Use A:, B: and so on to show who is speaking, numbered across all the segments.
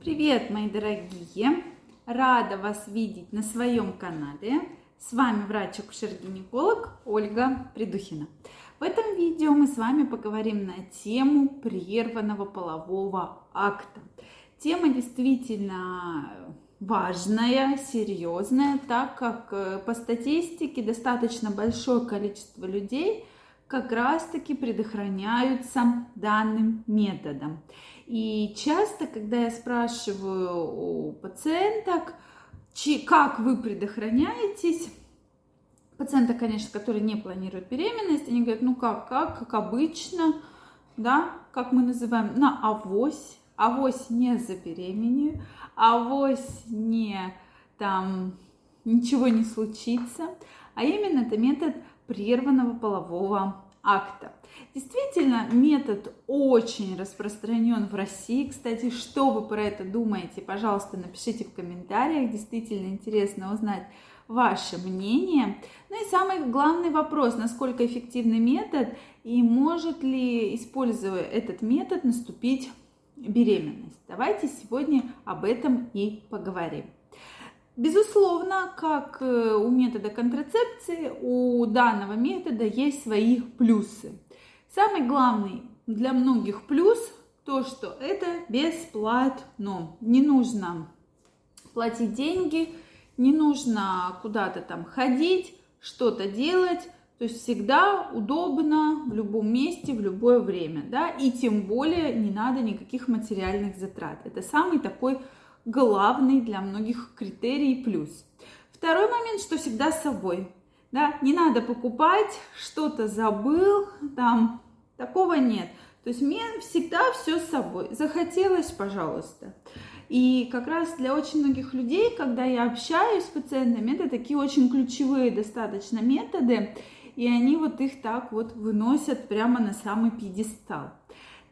A: Привет, мои дорогие! Рада вас видеть на своем канале. С вами врач-акушер-гинеколог Ольга Придухина. В этом видео мы с вами поговорим на тему прерванного полового акта. Тема действительно важная, серьезная, так как э, по статистике достаточно большое количество людей как раз-таки предохраняются данным методом. И часто, когда я спрашиваю у пациенток, как вы предохраняетесь, пациенты, конечно, которые не планируют беременность, они говорят, ну как, как, как обычно, да, как мы называем, на авось, авось не забеременею, авось не там ничего не случится, а именно это метод прерванного полового акта. Действительно, метод очень распространен в России. Кстати, что вы про это думаете, пожалуйста, напишите в комментариях. Действительно интересно узнать ваше мнение. Ну и самый главный вопрос, насколько эффективный метод и может ли, используя этот метод, наступить беременность. Давайте сегодня об этом и поговорим. Безусловно, как э, у метода контрацепции, у данного метода есть свои плюсы. Самый главный для многих плюс то, что это бесплатно. Не нужно платить деньги, не нужно куда-то там ходить, что-то делать. То есть всегда удобно в любом месте, в любое время, да, и тем более не надо никаких материальных затрат. Это самый такой главный для многих критерий плюс. Второй момент, что всегда с собой. Да, не надо покупать, что-то забыл, там, такого нет. То есть мне всегда все с собой. Захотелось, пожалуйста. И как раз для очень многих людей, когда я общаюсь с пациентами, это такие очень ключевые достаточно методы, и они вот их так вот выносят прямо на самый пьедестал.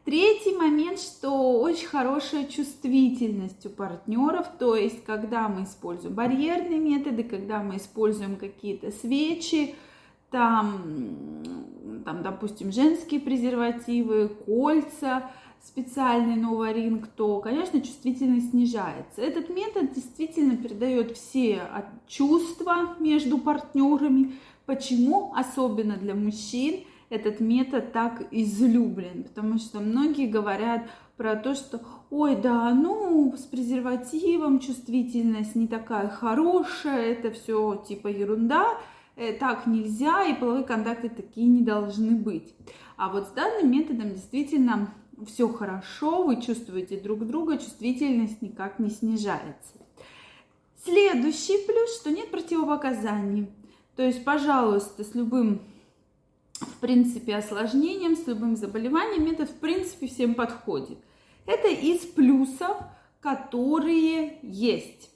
A: Третий момент, что очень хорошая чувствительность у партнеров, то есть когда мы используем барьерные методы, когда мы используем какие-то свечи, там, там, допустим, женские презервативы, кольца, специальный новоринг, то, конечно, чувствительность снижается. Этот метод действительно передает все чувства между партнерами. Почему? Особенно для мужчин – этот метод так излюблен, потому что многие говорят про то, что ой, да, ну, с презервативом чувствительность не такая хорошая, это все типа ерунда, э, так нельзя, и половые контакты такие не должны быть. А вот с данным методом действительно все хорошо, вы чувствуете друг друга, чувствительность никак не снижается. Следующий плюс, что нет противопоказаний. То есть, пожалуйста, с любым в принципе, осложнением, с любым заболеванием, это, в принципе, всем подходит. Это из плюсов, которые есть.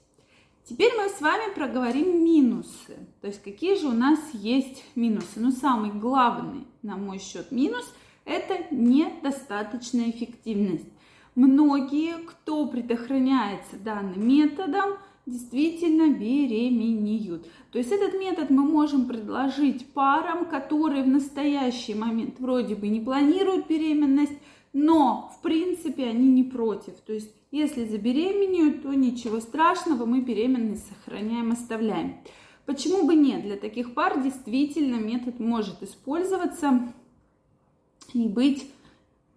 A: Теперь мы с вами проговорим минусы. То есть, какие же у нас есть минусы. Ну, самый главный, на мой счет, минус – это недостаточная эффективность. Многие, кто предохраняется данным методом, действительно беременеют. То есть этот метод мы можем предложить парам, которые в настоящий момент вроде бы не планируют беременность, но в принципе они не против. То есть если забеременеют, то ничего страшного, мы беременность сохраняем, оставляем. Почему бы нет? Для таких пар действительно метод может использоваться и быть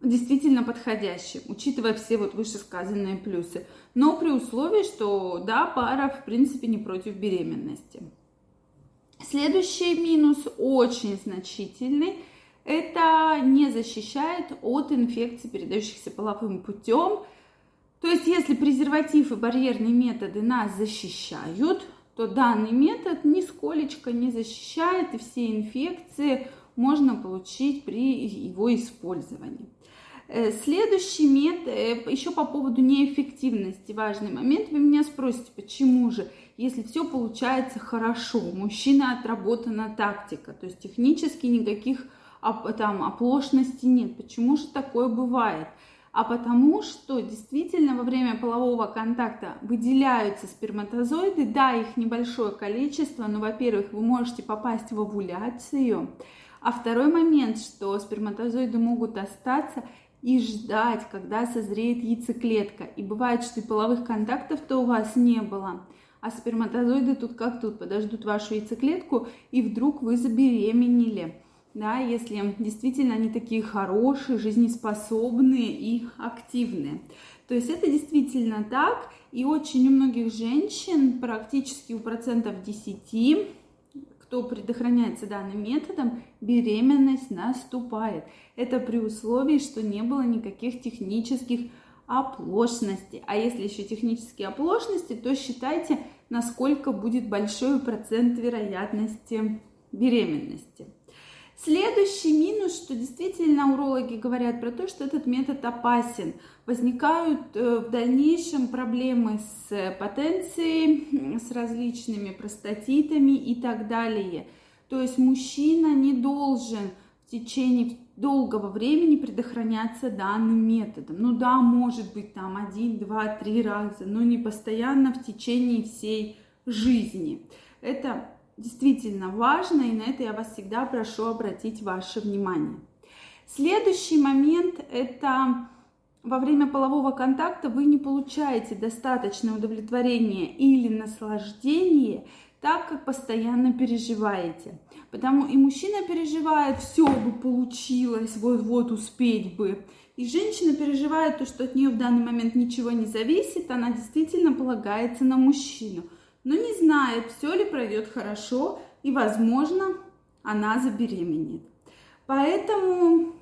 A: действительно подходящим, учитывая все вот вышесказанные плюсы. Но при условии, что да, пара в принципе не против беременности. Следующий минус очень значительный. Это не защищает от инфекций, передающихся половым путем. То есть, если презерватив и барьерные методы нас защищают, то данный метод нисколечко не защищает, и все инфекции можно получить при его использовании. Э, следующий метод, э, еще по поводу неэффективности, важный момент. Вы меня спросите, почему же, если все получается хорошо, у мужчины отработана тактика, то есть технически никаких там оплошностей нет. Почему же такое бывает? А потому что действительно во время полового контакта выделяются сперматозоиды, да, их небольшое количество, но, во-первых, вы можете попасть в овуляцию, а второй момент, что сперматозоиды могут остаться и ждать, когда созреет яйцеклетка. И бывает, что и половых контактов-то у вас не было. А сперматозоиды тут как тут, подождут вашу яйцеклетку, и вдруг вы забеременели. Да, если действительно они такие хорошие, жизнеспособные и активные. То есть это действительно так, и очень у многих женщин, практически у процентов 10, кто предохраняется данным методом, беременность наступает. Это при условии, что не было никаких технических оплошностей. А если еще технические оплошности, то считайте, насколько будет большой процент вероятности беременности. Следующий минус, что действительно урологи говорят про то, что этот метод опасен. Возникают э, в дальнейшем проблемы с потенцией, с различными простатитами и так далее. То есть мужчина не должен в течение долгого времени предохраняться данным методом. Ну да, может быть там один, два, три раза, но не постоянно в течение всей жизни. Это действительно важно, и на это я вас всегда прошу обратить ваше внимание. Следующий момент – это во время полового контакта вы не получаете достаточное удовлетворение или наслаждение, так как постоянно переживаете. Потому и мужчина переживает, все бы получилось, вот-вот успеть бы. И женщина переживает то, что от нее в данный момент ничего не зависит, она действительно полагается на мужчину но не знает, все ли пройдет хорошо, и, возможно, она забеременеет. Поэтому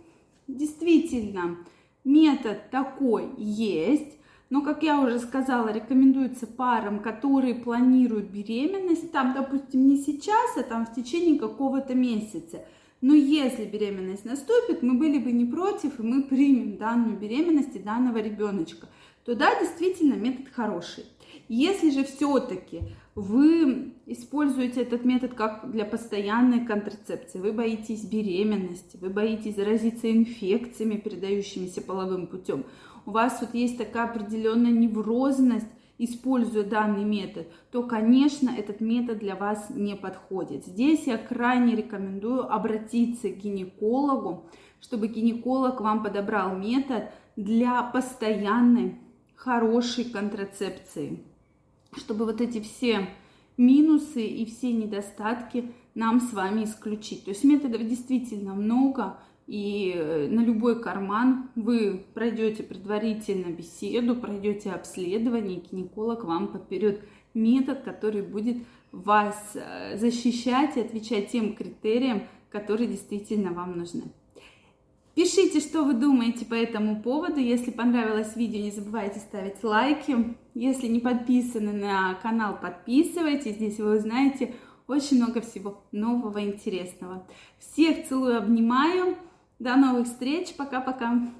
A: действительно метод такой есть, но, как я уже сказала, рекомендуется парам, которые планируют беременность, там, допустим, не сейчас, а там в течение какого-то месяца. Но если беременность наступит, мы были бы не против, и мы примем данную беременность и данного ребеночка, то да, действительно метод хороший. Если же все-таки вы используете этот метод как для постоянной контрацепции, вы боитесь беременности, вы боитесь заразиться инфекциями, передающимися половым путем, у вас вот есть такая определенная неврозность, используя данный метод, то, конечно, этот метод для вас не подходит. Здесь я крайне рекомендую обратиться к гинекологу, чтобы гинеколог вам подобрал метод для постоянной хорошей контрацепции чтобы вот эти все минусы и все недостатки нам с вами исключить. То есть методов действительно много, и э, на любой карман вы пройдете предварительно беседу, пройдете обследование, и гинеколог вам подберет метод, который будет вас э, защищать и отвечать тем критериям, которые действительно вам нужны. Пишите, что вы думаете по этому поводу. Если понравилось видео, не забывайте ставить лайки. Если не подписаны на канал, подписывайтесь. Здесь вы узнаете очень много всего нового, интересного. Всех целую, обнимаю. До новых встреч. Пока-пока.